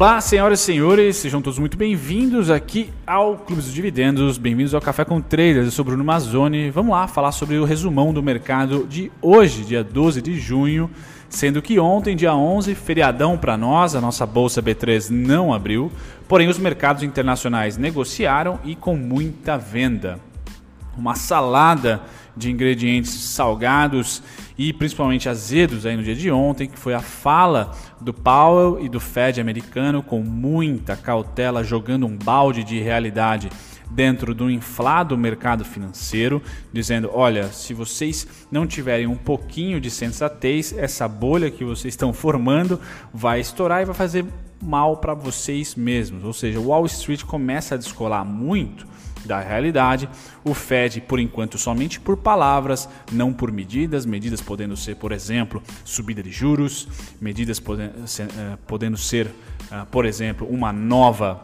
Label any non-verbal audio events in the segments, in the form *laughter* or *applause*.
Olá, senhoras e senhores, sejam todos muito bem-vindos aqui ao Clube dos Dividendos, bem-vindos ao Café com Traders, eu sou Bruno Mazzoni. Vamos lá falar sobre o resumão do mercado de hoje, dia 12 de junho, sendo que ontem, dia 11, feriadão para nós, a nossa bolsa B3 não abriu, porém os mercados internacionais negociaram e com muita venda. Uma salada de ingredientes salgados e principalmente azedos aí no dia de ontem, que foi a fala do Powell e do Fed americano com muita cautela, jogando um balde de realidade dentro do inflado mercado financeiro, dizendo: olha, se vocês não tiverem um pouquinho de sensatez, essa bolha que vocês estão formando vai estourar e vai fazer mal para vocês mesmos. Ou seja, Wall Street começa a descolar muito da realidade. O Fed, por enquanto, somente por palavras, não por medidas. Medidas podendo ser, por exemplo, subida de juros, medidas eh, podendo ser, eh, por exemplo, uma nova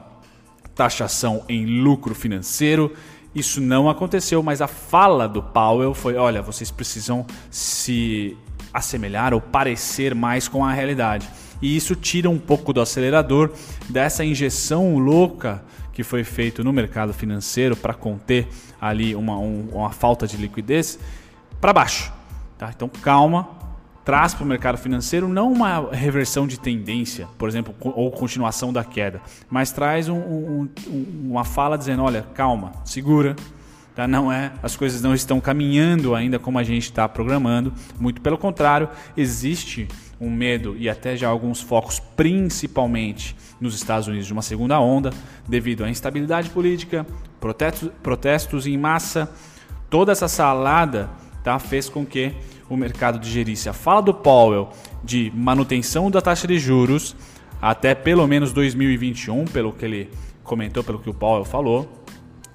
taxação em lucro financeiro. Isso não aconteceu, mas a fala do Powell foi: olha, vocês precisam se assemelhar ou parecer mais com a realidade. E isso tira um pouco do acelerador dessa injeção louca que foi feito no mercado financeiro para conter ali uma, um, uma falta de liquidez para baixo. Tá? Então calma, traz para o mercado financeiro não uma reversão de tendência, por exemplo, ou continuação da queda, mas traz um, um, uma fala dizendo, olha, calma, segura, tá? não é, as coisas não estão caminhando ainda como a gente está programando, muito pelo contrário, existe um medo e até já alguns focos, principalmente nos Estados Unidos, de uma segunda onda, devido à instabilidade política, protestos, protestos em massa. Toda essa salada tá, fez com que o mercado digerisse a fala do Powell de manutenção da taxa de juros até pelo menos 2021, pelo que ele comentou, pelo que o Powell falou.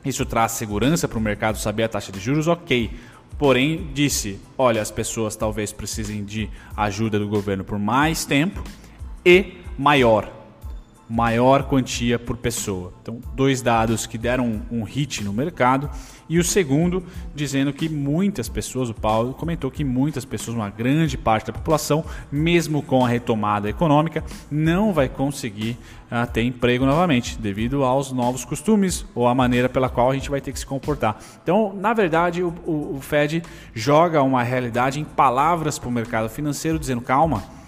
Isso traz segurança para o mercado saber a taxa de juros, ok. Porém, disse: olha, as pessoas talvez precisem de ajuda do governo por mais tempo e maior. Maior quantia por pessoa. Então, dois dados que deram um, hit no mercado e o segundo, dizendo que muitas pessoas, o Paulo comentou que muitas pessoas, uma grande parte da população, mesmo com a retomada econômica, não vai conseguir uh, ter emprego novamente, devido aos novos costumes ou à maneira pela qual a gente vai ter que se comportar. Então, na verdade, o, o, o Fed joga uma realidade em palavras para o mercado financeiro, dizendo calma?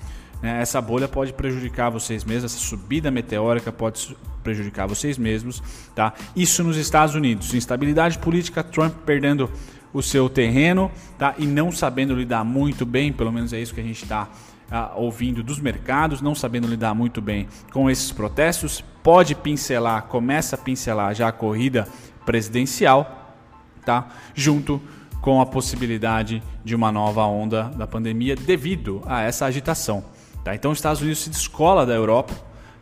Essa bolha pode prejudicar vocês mesmos, essa subida meteórica pode prejudicar vocês mesmos. Tá? Isso nos Estados Unidos. Instabilidade política, Trump perdendo o seu terreno tá? e não sabendo lidar muito bem, pelo menos é isso que a gente está ah, ouvindo dos mercados, não sabendo lidar muito bem com esses protestos. Pode pincelar, começa a pincelar já a corrida presidencial, tá? junto com a possibilidade de uma nova onda da pandemia devido a essa agitação. Tá? Então, os Estados Unidos se descola da Europa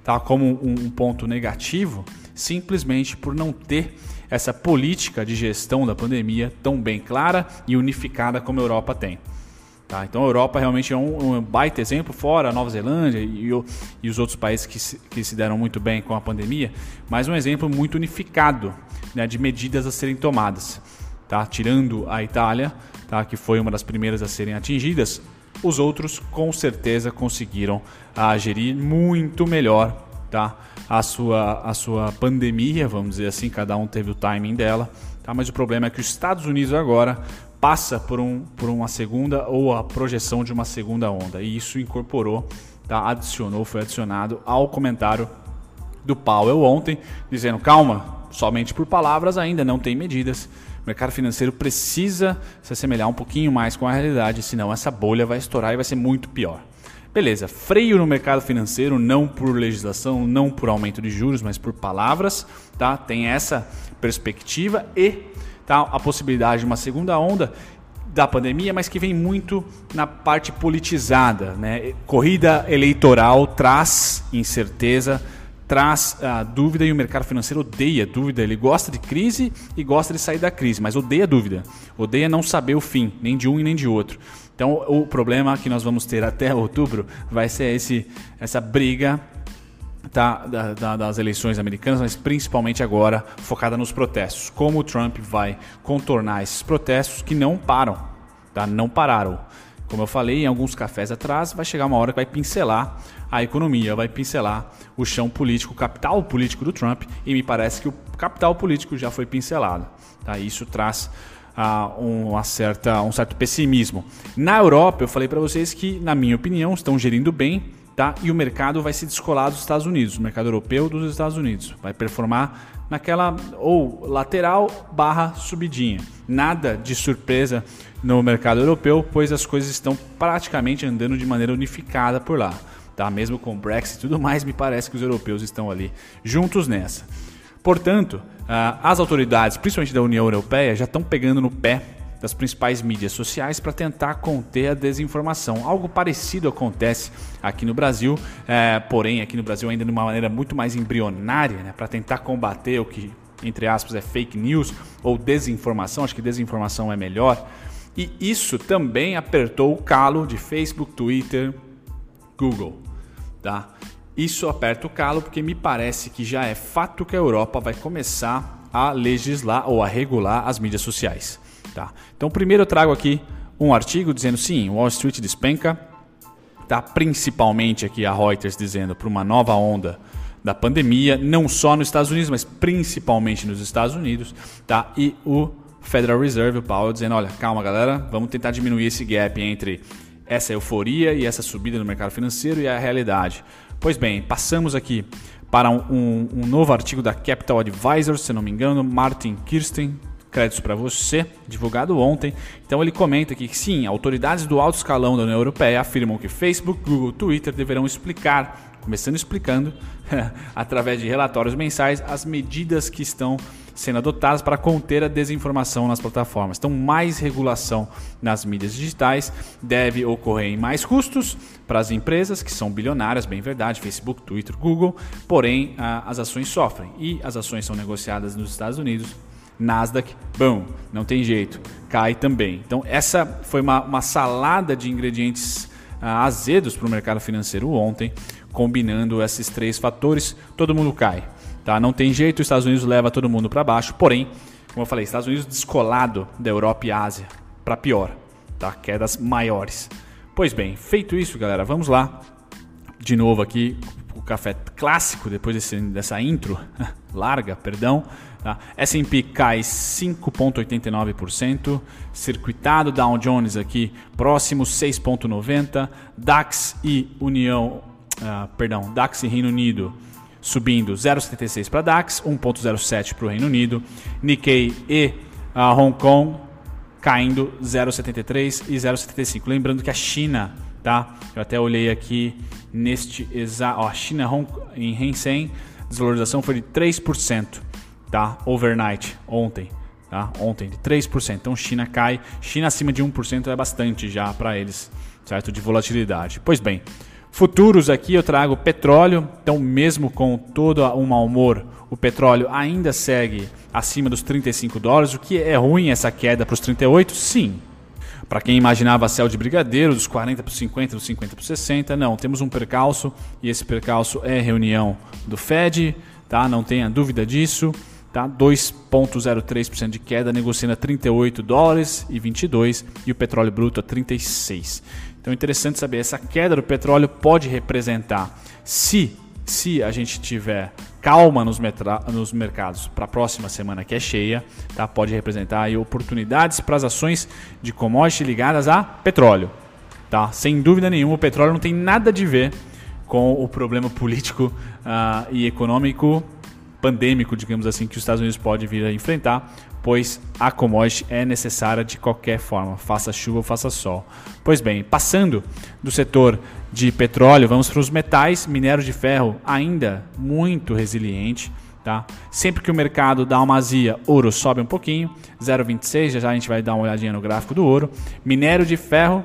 tá? como um, ponto negativo, simplesmente por não ter essa política de gestão da pandemia tão bem clara e unificada como a Europa tem. Tá? Então a Europa realmente é um, um baita exemplo, fora a Nova Zelândia e, e, os outros países que se, que se deram muito bem com a pandemia, mas um exemplo muito unificado né, de medidas a serem tomadas. Tá? Tirando a Itália, tá? que foi uma das primeiras a serem atingidas, os outros com certeza conseguiram ah, gerir muito melhor tá? a, sua, a sua pandemia, vamos dizer assim, cada um teve o timing dela. Tá? Mas o problema é que os Estados Unidos agora passa por, um, por uma segunda ou a projeção de uma segunda onda. E isso incorporou, tá? adicionou, foi adicionado ao comentário do Powell ontem, dizendo: calma, somente por palavras ainda não tem medidas. Mercado financeiro precisa se assemelhar um pouquinho mais com a realidade, senão essa bolha vai estourar e vai ser muito pior. Beleza, freio no mercado financeiro, não por legislação, não por aumento de juros, mas por palavras, tá? Tem essa perspectiva e tá, a possibilidade de uma segunda onda da pandemia, mas que vem muito na parte politizada, né? Corrida eleitoral traz incerteza, traz a dúvida e o mercado financeiro odeia dúvida. Ele gosta de crise e gosta de sair da crise, mas odeia dúvida. Odeia não saber o fim, nem de um e nem de outro. Então, o problema que nós vamos ter até outubro vai ser esse, essa briga tá, da, da, das eleições americanas, mas principalmente agora focada nos protestos. Como o Trump vai contornar esses protestos que não param, tá? não pararam. Como eu falei em alguns cafés atrás, vai chegar uma hora que vai pincelar a economia, vai pincelar o chão político, o capital político do Trump, e me parece que o capital político já foi pincelado. Tá? Isso traz uh, uma certa, um certo pessimismo. Na Europa, eu falei para vocês que, na minha opinião, estão gerindo bem tá? e o mercado vai se descolar dos Estados Unidos, o mercado europeu dos Estados Unidos. Vai performar naquela ou lateral barra subidinha. Nada de surpresa no mercado europeu, pois as coisas estão praticamente andando de maneira unificada por lá. Tá? Mesmo com o Brexit e tudo mais, me parece que os europeus estão ali juntos nessa. Portanto, ah, as autoridades, principalmente da União Europeia, já estão pegando no pé das principais mídias sociais para tentar conter a desinformação. Algo parecido acontece aqui no Brasil, é, porém aqui no Brasil ainda de uma maneira muito mais embrionária, né, para tentar combater o que entre aspas é fake news ou desinformação. Acho que desinformação é melhor. E isso também apertou o calo de Facebook, Twitter, Google, tá? Isso aperta o calo porque me parece que já é fato que a Europa vai começar a legislar ou a regular as mídias sociais. Tá? Então, primeiro eu trago aqui um artigo dizendo sim, Wall Street despenca, tá? principalmente aqui a Reuters dizendo para uma nova onda da pandemia, não só nos Estados Unidos, mas principalmente nos Estados Unidos, tá? E o Federal Reserve, o Powell, dizendo, olha, calma galera, vamos tentar diminuir esse gap entre essa euforia e essa subida no mercado financeiro e a realidade. Pois bem, passamos aqui para um, um, um novo artigo da Capital Advisors, se não me engano, Martin Kirsten, créditos para você, divulgado ontem. Então ele comenta que sim, autoridades do alto escalão da União Europeia afirmam que Facebook, Google, Twitter deverão explicar, começando explicando, *laughs* através de relatórios mensais, as medidas que estão sendo adotadas para conter a desinformação nas plataformas. Então, mais regulação nas mídias digitais deve ocorrer em mais custos para as empresas que são bilionárias, bem verdade, Facebook, Twitter, Google, porém as ações sofrem e as ações são negociadas nos Estados Unidos. Nasdaq, bom, não tem jeito, cai também. Então, essa foi uma, uma salada de ingredientes ah, azedos para o mercado financeiro ontem, combinando esses três fatores, todo mundo cai. Tá? Não tem jeito, os Estados Unidos leva todo mundo para baixo, porém, como eu falei, Estados Unidos descolado da Europa e Ásia para pior, tá? quedas maiores. Pois bem, feito isso, galera, vamos lá. De novo aqui, o café clássico, depois desse, dessa intro *laughs* larga, perdão. Tá? S&P cai 5,89%, circuitado Dow Jones aqui próximo 6,90%, DAX e União, uh, perdão, DAX e Reino Unido subindo 0,76 para DAX, 1,07 para o Reino Unido, Nikkei e a Hong Kong caindo 0,73 e 0,75. Lembrando que a China, tá? Eu até olhei aqui neste exato, a China Hong, em Hang Seng, desvalorização foi de 3%, tá? Overnight, ontem, tá? Ontem de 3%. Então China cai, China acima de 1% é bastante já para eles, certo? De volatilidade. Pois bem, Futuros aqui eu trago petróleo, então mesmo com todo um mau humor, o petróleo ainda segue acima dos 35 dólares, o que é ruim essa queda para os 38? Sim. Para quem imaginava céu de brigadeiro, dos 40 para os 50, dos 50 para os 60, não, temos um percalço e esse percalço é reunião do Fed, tá? Não tenha dúvida disso. Tá? 2,03% de queda, negociando a 38 dólares e 22 e o petróleo bruto a 36. Então interessante saber, essa queda do petróleo pode representar, se, se a gente tiver calma nos, nos mercados para a próxima semana que é cheia, tá? pode representar aí oportunidades para as ações de commodity ligadas a petróleo. Tá? Sem dúvida nenhuma, o petróleo não tem nada de ver com o problema político uh, e econômico pandêmico, digamos assim, que os Estados Unidos pode vir a enfrentar, pois a commodity é necessária de qualquer forma, faça chuva ou faça sol. Pois bem, passando do setor de petróleo, vamos para os metais, minério de ferro ainda muito resiliente. Tá? Sempre que o mercado dá uma azia, ouro sobe um pouquinho, 0,26, já já a gente vai dar uma olhadinha no gráfico do ouro. Minério de ferro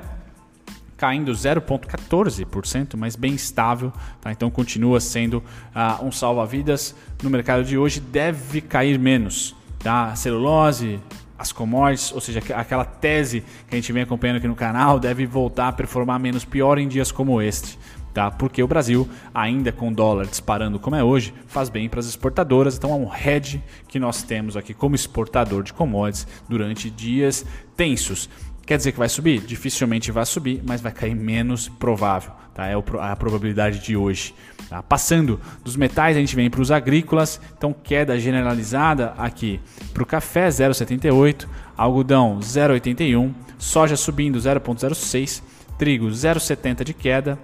caindo 0,14%, mas bem estável. Tá? Então continua sendo uh, um salva-vidas. No mercado de hoje deve cair menos. Tá? celulose, as commodities, ou seja, aquela tese que a gente vem acompanhando aqui no canal, deve voltar a performar menos pior em dias como este. Tá? Porque o Brasil, ainda com o dólar disparando como é hoje, faz bem para as exportadoras. Então é um hedge que nós temos aqui como exportador de commodities durante dias tensos. Quer dizer que vai subir? Dificilmente vai subir, mas vai cair menos provável. Tá? É a probabilidade de hoje. Tá? Passando dos metais, a gente vem para os agrícolas. Então, queda generalizada aqui para o café 0,78, algodão 0,81, soja subindo 0,06, trigo 0,70 de queda,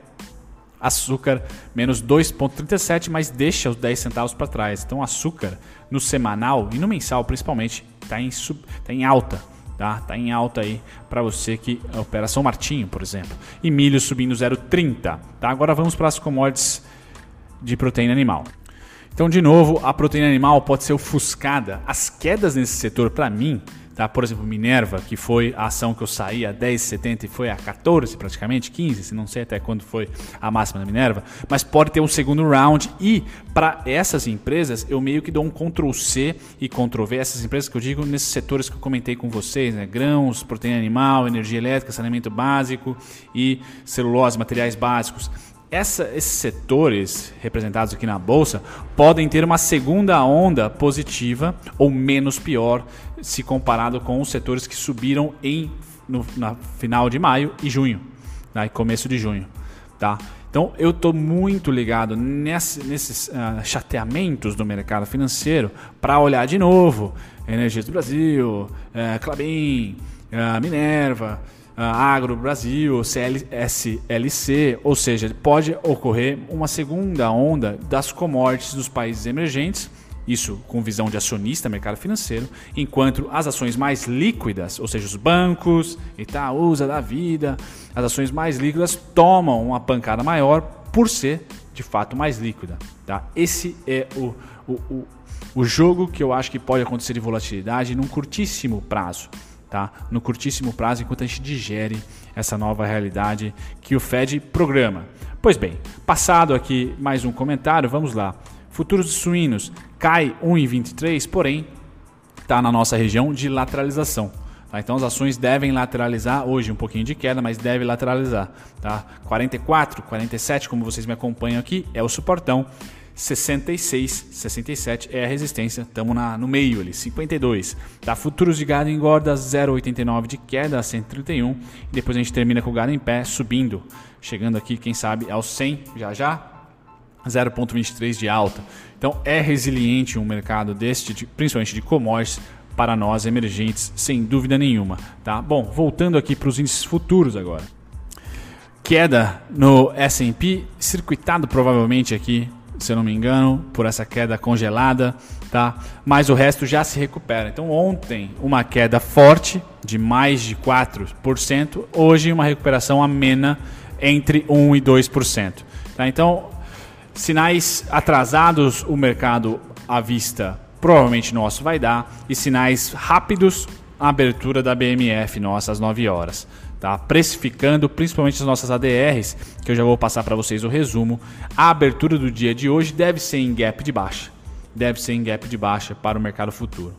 açúcar menos 2,37, mas deixa os 10 centavos para trás. Então, açúcar no semanal e no mensal principalmente está em, tá em alta tá? Tá em alta aí para você que opera São Martinho, por exemplo. E milho subindo 0,30, tá? Agora vamos para as commodities de proteína animal. Então, de novo, a proteína animal pode ser ofuscada. As quedas nesse setor, para mim, Tá? Por exemplo, Minerva, que foi a ação que eu saí a 10,70 e foi a 14 praticamente, 15, se não sei até quando foi a máxima da Minerva, mas pode ter um segundo round e para essas empresas eu meio que dou um Ctrl C e Ctrl V, essas empresas que eu digo nesses setores que eu comentei com vocês, né? grãos, proteína animal, energia elétrica, saneamento básico e celulose, materiais básicos essa, esses setores representados aqui na bolsa podem ter uma segunda onda positiva ou menos pior se comparado com os setores que subiram em no na final de maio e junho, né, começo de junho, tá? Então eu estou muito ligado nesse, nesses uh, chateamentos do mercado financeiro para olhar de novo Energias do Brasil, uh, Clabin, uh, Minerva, Agro Brasil, CLSLC, ou seja, pode ocorrer uma segunda onda das commodities dos países emergentes, isso com visão de acionista, mercado financeiro, enquanto as ações mais líquidas, ou seja, os bancos, Itaúsa da vida, as ações mais líquidas tomam uma pancada maior por ser de fato mais líquida. Tá? Esse é o, o, o, o jogo que eu acho que pode acontecer de volatilidade num curtíssimo prazo tá? no curtíssimo prazo, enquanto a gente digere essa nova realidade que o Fed programa. Pois bem, passado aqui mais um comentário, vamos lá. Futuros de suínos cai 1,23, porém está na nossa região de lateralização. Tá? Então as ações devem lateralizar, hoje um pouquinho de queda, mas deve lateralizar. Tá? 44, 47, como vocês me acompanham aqui, é o suportão. 66, 67 é a resistência, estamos no meio ali, 52. Tá? Futuros de gado engorda 0,89 de queda a 131 e depois a gente termina com o gado em pé subindo, chegando aqui, quem sabe, aos 100 já já, 0,23 de alta. Então é resiliente um mercado deste, principalmente de commodities, para nós emergentes, sem dúvida nenhuma. Tá? Bom, voltando aqui para os índices futuros agora. Queda no S&P, circuitado provavelmente aqui se eu não me engano, por essa queda congelada, tá? Mas o resto já se recupera. Então ontem uma queda forte de mais de 4%, hoje uma recuperação amena entre 1 e 2%. Tá? Então, sinais atrasados o mercado à vista provavelmente nosso vai dar e sinais rápidos a abertura da BMF nossa às 9 horas tá? precificando principalmente as nossas ADRs, que eu já vou passar para vocês o resumo. A abertura do dia de hoje deve ser em gap de baixa, deve ser em gap de baixa para o mercado futuro.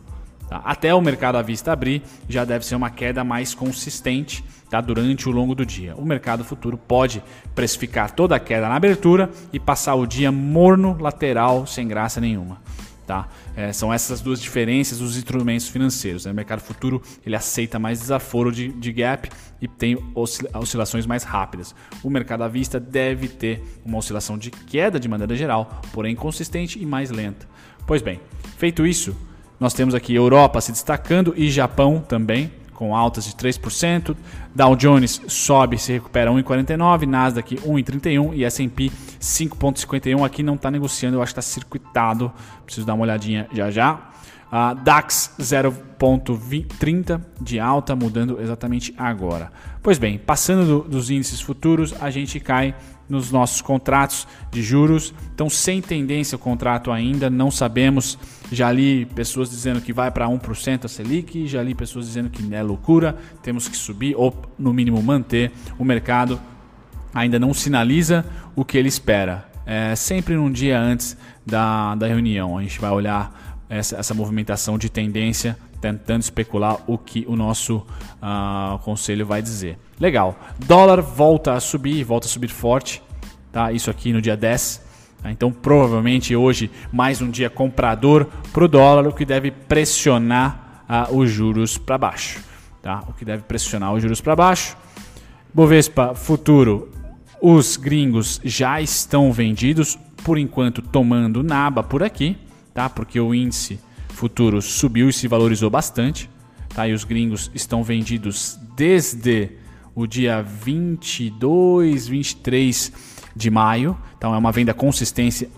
Tá? Até o mercado à vista abrir, já deve ser uma queda mais consistente tá? durante o longo do dia. O mercado futuro pode precificar toda a queda na abertura e passar o dia morno, lateral, sem graça nenhuma. Tá? É, são essas duas diferenças dos instrumentos financeiros. Né? O mercado futuro ele aceita mais desaforo de, de gap e tem oscilações mais rápidas. O mercado à vista deve ter uma oscilação de queda de maneira geral, porém consistente e mais lenta. Pois bem, feito isso, nós temos aqui Europa se destacando e Japão também com altas de 3%. Dow Jones sobe, se recupera 1,49, Nasdaq 1,31 e S&P 5,51. Aqui não está negociando, eu acho que está circuitado. Preciso dar uma olhadinha já já. Uh, DAX 0,30 de alta, mudando exatamente agora. Pois bem, passando do, dos índices futuros, a gente cai nos nossos contratos de juros. Então, sem tendência o contrato ainda, não sabemos. Já li pessoas dizendo que vai para 1% a Selic, já li pessoas dizendo que é loucura, temos que subir ou, no mínimo, manter. O mercado ainda não sinaliza o que ele espera. É sempre num dia antes da, da reunião. A gente vai olhar essa, essa movimentação de tendência, tentando especular o que o nosso uh, conselho vai dizer. Legal. Dólar volta a subir, volta a subir forte. Tá? Isso aqui no dia 10. Tá? Então, provavelmente hoje, mais um dia comprador para o dólar, o que deve pressionar uh, os juros para baixo. tá? o que deve pressionar os juros para baixo. Bovespa futuro, os gringos já estão vendidos, por enquanto tomando naba por aqui, tá? porque o índice futuro subiu e se valorizou bastante. Tá? E os gringos estão vendidos desde o dia 22, 23 de maio. Então é uma venda consistente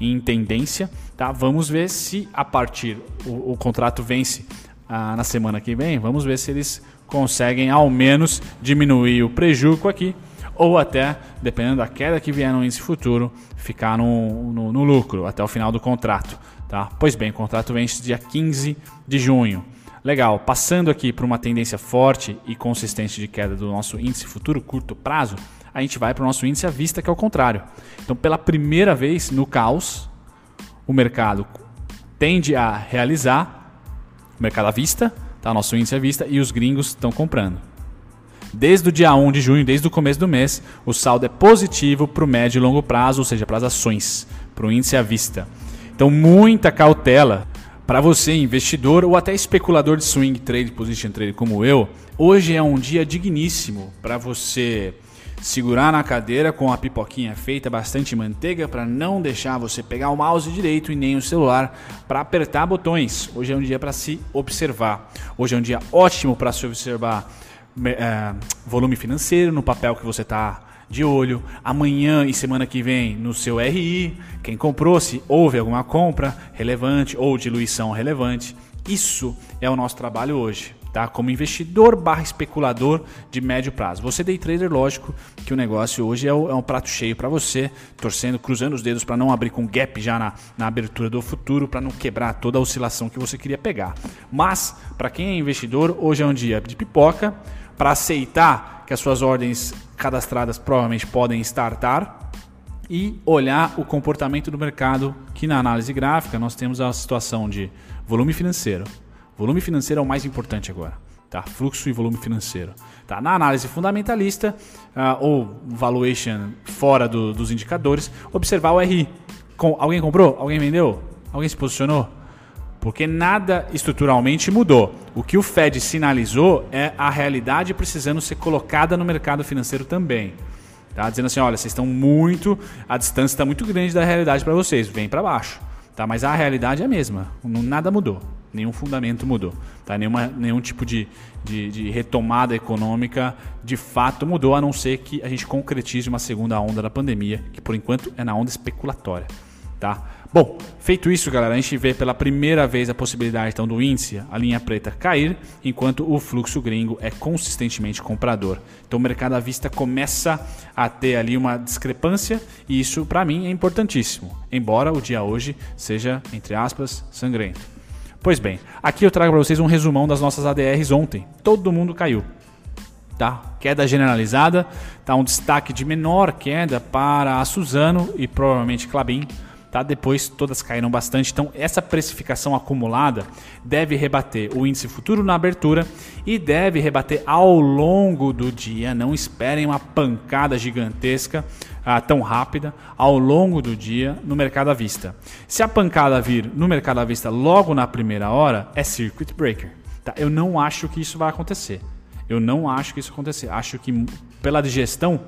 em tendência. Tá? Vamos ver se a partir o, o contrato vence ah, na semana que vem. Vamos ver se eles conseguem ao menos diminuir o prejuízo aqui ou até, dependendo da queda que vier no índice futuro, ficar no, no, no lucro até o final do contrato. Tá? Pois bem, o contrato vence dia 15 de junho. Legal, passando aqui para uma tendência forte e consistente de queda do nosso índice futuro curto prazo, a gente vai para o nosso índice à vista, que é o contrário. Então, pela primeira vez no caos, o mercado tende a realizar o mercado à vista, tá? nosso índice à vista, e os gringos estão comprando. Desde o dia 1 de junho, desde o começo do mês, o saldo é positivo para o médio e longo prazo, ou seja, para as ações, para o índice à vista. Então, muita cautela para você, investidor ou até especulador de swing trade, position trade como eu. Hoje é um dia digníssimo para você segurar na cadeira com a pipoquinha feita, bastante manteiga para não deixar você pegar o mouse direito e nem o celular para apertar botões. Hoje é um dia para se observar. Hoje é um dia ótimo para se observar é, volume financeiro no papel que você está de olho. Amanhã e semana que vem no seu RI, quem comprou, se houve alguma compra relevante ou diluição relevante. Isso é o nosso trabalho hoje. Tá? Como investidor barra especulador de médio prazo. Você day trader, lógico que o negócio hoje é, é um prato cheio para você, torcendo, cruzando os dedos para não abrir com gap já na, na abertura do futuro, para não quebrar toda a oscilação que você queria pegar. Mas, para quem é investidor, hoje é um dia de pipoca, para aceitar que as suas ordens cadastradas provavelmente podem startar e olhar o comportamento do mercado, que na análise gráfica nós temos a situação de volume financeiro. Volume financeiro é o mais importante agora. Tá? Fluxo e volume financeiro. Tá? Na análise fundamentalista uh, ou valuation fora do, dos indicadores, observar o RI. Com, alguém comprou? Alguém vendeu? Alguém se posicionou? Porque nada estruturalmente mudou. O que o Fed sinalizou é a realidade precisando ser colocada no mercado financeiro também. Tá? Dizendo assim, olha, vocês estão muito, a distância está muito grande da realidade para vocês, vem para baixo. Tá? Mas a realidade é a mesma, nada mudou, nenhum fundamento mudou. Tá? Nenhuma, nenhum tipo de, de, de retomada econômica de fato mudou, a não ser que a gente concretize uma segunda onda da pandemia, que por enquanto é na onda especulatória. Tá? Bom, feito isso, galera, a gente vê pela primeira vez a possibilidade então, do índice, a linha preta, cair, enquanto o fluxo gringo é consistentemente comprador. Então o mercado à vista começa a ter ali uma discrepância e isso para mim é importantíssimo, embora o dia hoje seja, entre aspas, sangrento. Pois bem, aqui eu trago para vocês um resumão das nossas ADRs ontem. Todo mundo caiu. Tá? Queda generalizada, tá um destaque de menor queda para a Suzano e provavelmente Clabin Tá? Depois todas caíram bastante. Então, essa precificação acumulada deve rebater o índice futuro na abertura e deve rebater ao longo do dia. Não esperem uma pancada gigantesca ah, tão rápida ao longo do dia no mercado à vista. Se a pancada vir no mercado à vista logo na primeira hora, é circuit breaker. Tá? Eu não acho que isso vai acontecer. Eu não acho que isso acontecer. Acho que pela digestão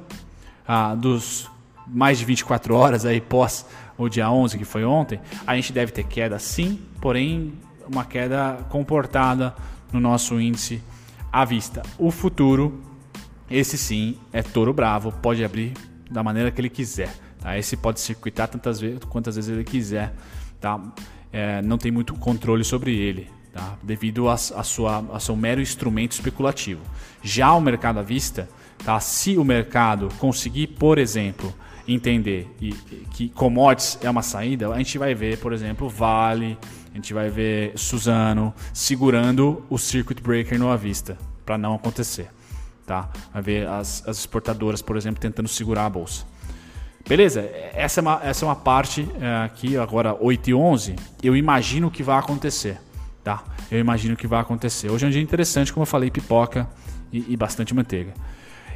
ah, dos mais de 24 horas aí pós o dia 11, que foi ontem, a gente deve ter queda sim, porém uma queda comportada no nosso índice à vista. O futuro, esse sim, é touro bravo, pode abrir da maneira que ele quiser. Tá? Esse pode circuitar tantas vezes quantas vezes ele quiser. Tá? É, não tem muito controle sobre ele. Tá? Devido a, a, sua, a seu mero instrumento especulativo. Já o mercado à vista, tá? se o mercado conseguir, por exemplo, entender e, que commodities é uma saída, a gente vai ver, por exemplo, Vale, a gente vai ver Suzano segurando o circuit breaker no à vista, para não acontecer. Tá? Vai ver as, as exportadoras, por exemplo, tentando segurar a bolsa. Beleza? Essa é uma, essa é uma parte é, aqui, agora 8 e 11, eu imagino que vai acontecer. Tá? Eu imagino que vai acontecer. Hoje é um dia interessante, como eu falei, pipoca e, e bastante manteiga.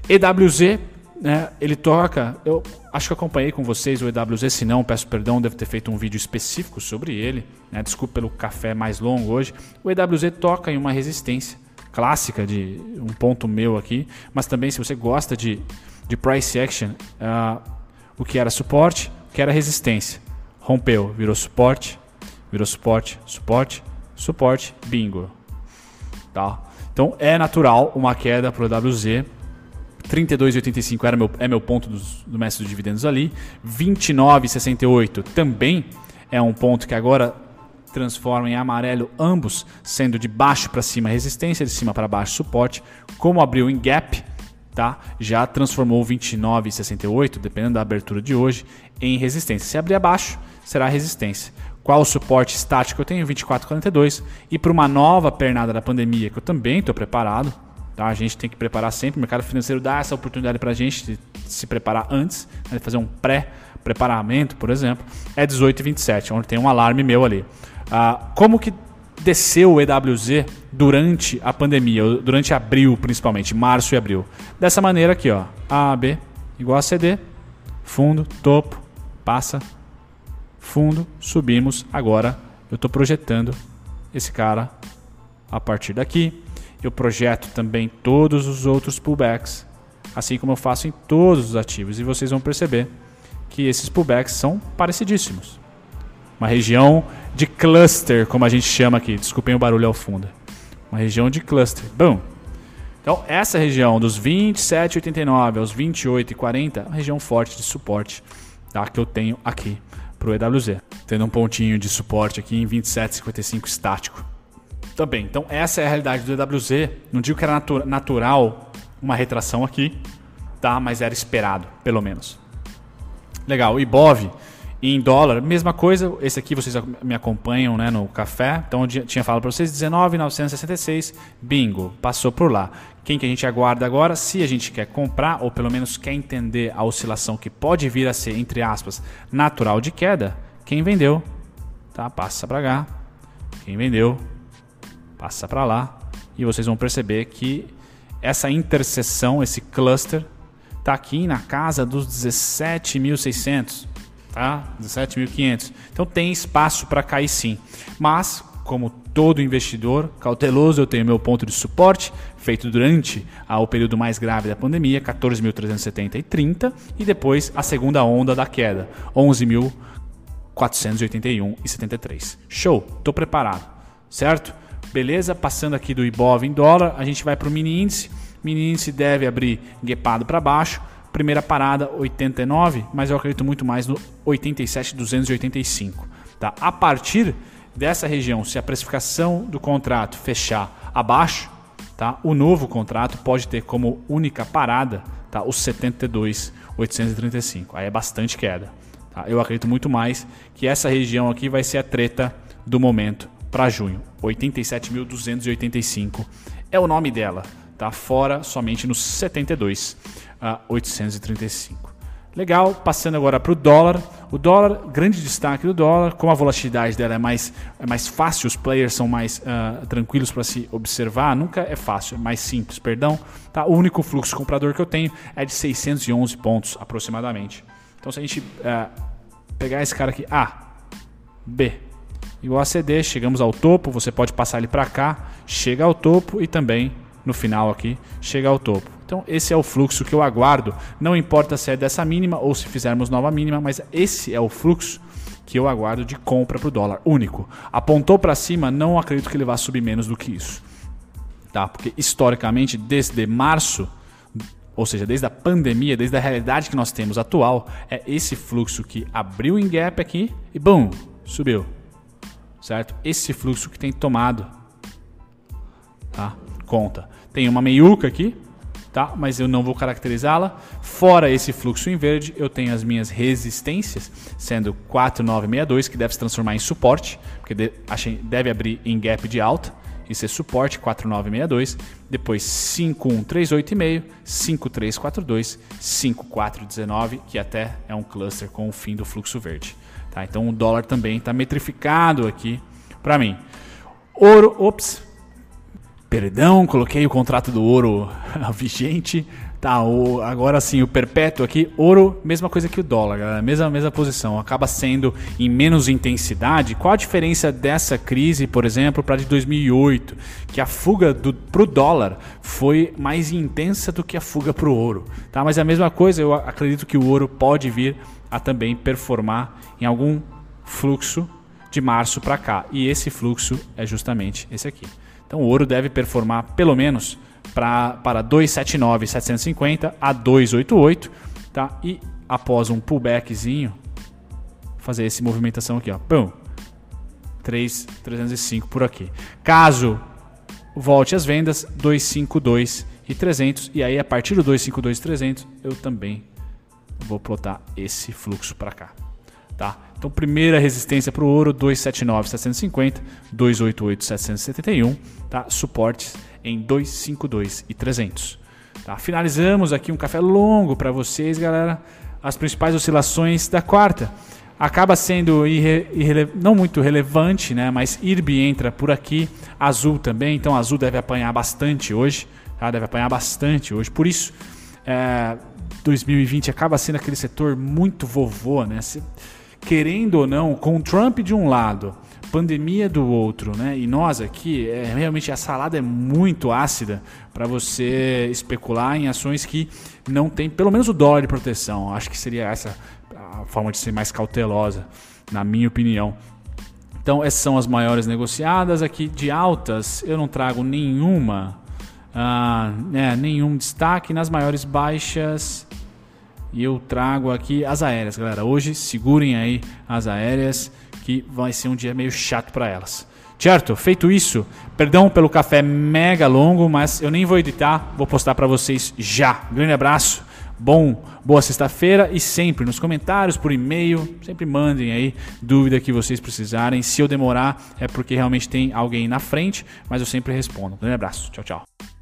EWZ né, ele toca. Eu acho que acompanhei com vocês o EWZ, se não, peço perdão, deve ter feito um vídeo específico sobre ele. Né, desculpe pelo café mais longo hoje. O EWZ toca em uma resistência clássica de um ponto meu aqui, mas também se você gosta de, de price action, uh, o que era suporte, o que era resistência. Rompeu, virou suporte, virou suporte, suporte, suporte, bingo. Tá? Então é natural uma queda para o WZ. 32,85 era meu, é meu ponto dos, do mestre dos dividendos ali. 29,68 também é um ponto que agora transforma em amarelo ambos, sendo de baixo para cima resistência, de cima para baixo suporte. Como abriu em gap, tá? já transformou 29,68, dependendo da abertura de hoje, em resistência. Se abrir abaixo, será resistência. Qual o suporte estático eu tenho? 24,42. E para uma nova pernada da pandemia, que eu também estou preparado, tá? a gente tem que preparar sempre. O mercado financeiro dá essa oportunidade para a gente se preparar antes, né? fazer um pré-preparamento, por exemplo. É 18,27, onde tem um alarme meu ali. Ah, como que desceu o EWZ durante a pandemia, durante abril principalmente, março e abril? Dessa maneira aqui, ó. A, B igual a CD, fundo, topo, passa, fundo, subimos. Agora eu estou projetando esse cara a partir daqui. Eu projeto também todos os outros pullbacks, assim como eu faço em todos os ativos. E vocês vão perceber que esses pullbacks são parecidíssimos. Uma região de cluster, como a gente chama aqui. Desculpem o barulho ao fundo. Uma região de cluster. Bom. Então, essa região dos 27,89 aos 28,40 é uma região forte de suporte tá, que eu tenho aqui para o EWZ, tendo um pontinho de suporte aqui em 27,55 estático. Também, então essa é a realidade do EWZ. Não digo que era natu natural uma retração aqui, tá? mas era esperado, pelo menos. Legal, IBOV em dólar, mesma coisa. Esse aqui vocês me acompanham né, no café. Então eu tinha falado para vocês 19,966. Bingo, passou por lá. Quem que a gente aguarda agora? Se a gente quer comprar ou pelo menos quer entender a oscilação que pode vir a ser, entre aspas, natural de queda, quem vendeu, tá? Passa para cá. Quem vendeu, passa para lá. E vocês vão perceber que essa interseção, esse cluster, está aqui na casa dos 17.600 tá? 17.500. Então tem espaço para cair sim. Mas, como todo investidor cauteloso, eu tenho meu ponto de suporte feito durante o período mais grave da pandemia, 14.370 e 30, e depois a segunda onda da queda, 11.481 e 73. Show, tô preparado, certo? Beleza? Passando aqui do IBOV em dólar, a gente vai para o mini índice. Mini índice deve abrir guepado para baixo Primeira parada 89, mas eu acredito muito mais no 87,285. Tá? A partir dessa região, se a precificação do contrato fechar abaixo, tá? o novo contrato pode ter como única parada tá? os 72,835. Aí é bastante queda. Tá? Eu acredito muito mais que essa região aqui vai ser a treta do momento para junho. 87.285 é o nome dela. Tá fora somente nos 72 a 835. Legal, passando agora para o dólar. O dólar, grande destaque do dólar, como a volatilidade dela é mais, é mais fácil, os players são mais uh, tranquilos para se observar, nunca é fácil, é mais simples, perdão. Tá? O único fluxo comprador que eu tenho é de 611 pontos aproximadamente. Então se a gente uh, pegar esse cara aqui, A, B, igual a CD, chegamos ao topo, você pode passar ele para cá, chega ao topo e também no final aqui chega ao topo. Então, esse é o fluxo que eu aguardo. Não importa se é dessa mínima ou se fizermos nova mínima, mas esse é o fluxo que eu aguardo de compra para o dólar único. Apontou para cima, não acredito que ele vá subir menos do que isso. Tá? Porque historicamente, desde março, ou seja, desde a pandemia, desde a realidade que nós temos atual, é esse fluxo que abriu em gap aqui e bum, subiu. Certo? Esse fluxo que tem tomado tá? conta. Tem uma meiuca aqui, tá? Mas eu não vou caracterizá-la. Fora esse fluxo em verde, eu tenho as minhas resistências, sendo 4962, que deve se transformar em suporte, porque deve abrir em gap de alta e ser suporte 4962, depois 5138,5, 5342, 5419, que até é um cluster com o fim do fluxo verde. Tá? Então o dólar também está metrificado aqui para mim. Ouro, ops, Perdão, coloquei o contrato do ouro *laughs* vigente. Tá, o, agora sim, o perpétuo aqui, ouro, mesma coisa que o dólar, galera, mesma, mesma posição. Acaba sendo em menos intensidade. Qual a diferença dessa crise, por exemplo, para de 2008? Que a fuga do, pro dólar foi mais intensa do que a fuga pro ouro. Tá? Mas é a mesma coisa, eu acredito que o ouro pode vir a também performar em algum fluxo de março para cá. E esse fluxo é justamente esse aqui. Então o ouro deve performar pelo menos pra, para 279,750 a 288, tá? E após um pullbackzinho, fazer essa movimentação aqui, ó. Pum. 3,305 por aqui. Caso volte às vendas, 252 e 300 e aí a partir do 252 e 300 eu também vou plotar esse fluxo para cá. Tá? Então, primeira resistência para o ouro, 279, 750, 288, 771, tá? Suportes em 252 e 300. Tá? Finalizamos aqui um café longo para vocês, galera. As principais oscilações da quarta. Acaba sendo irre, não muito relevante, né? mas IRB entra por aqui, azul também, então azul deve apanhar bastante hoje, tá? deve apanhar bastante hoje. Por isso, é, 2020 acaba sendo aquele setor muito vovô, né? Se, querendo ou não, com Trump de um lado, pandemia do outro, né? E nós aqui, é, realmente a salada é muito ácida para você especular em ações que não tem pelo menos o dólar de proteção. Acho que seria essa a forma de ser mais cautelosa, na minha opinião. Então, essas são as maiores negociadas aqui de altas. Eu não trago nenhuma, ah, né, nenhum destaque nas maiores baixas. E eu trago aqui as aéreas, galera. Hoje segurem aí as aéreas, que vai ser um dia meio chato para elas. Certo? Feito isso, perdão pelo café mega longo, mas eu nem vou editar, vou postar para vocês já. Grande abraço. Bom, boa sexta-feira e sempre nos comentários, por e-mail, sempre mandem aí dúvida que vocês precisarem. Se eu demorar é porque realmente tem alguém na frente, mas eu sempre respondo. Grande abraço. Tchau, tchau.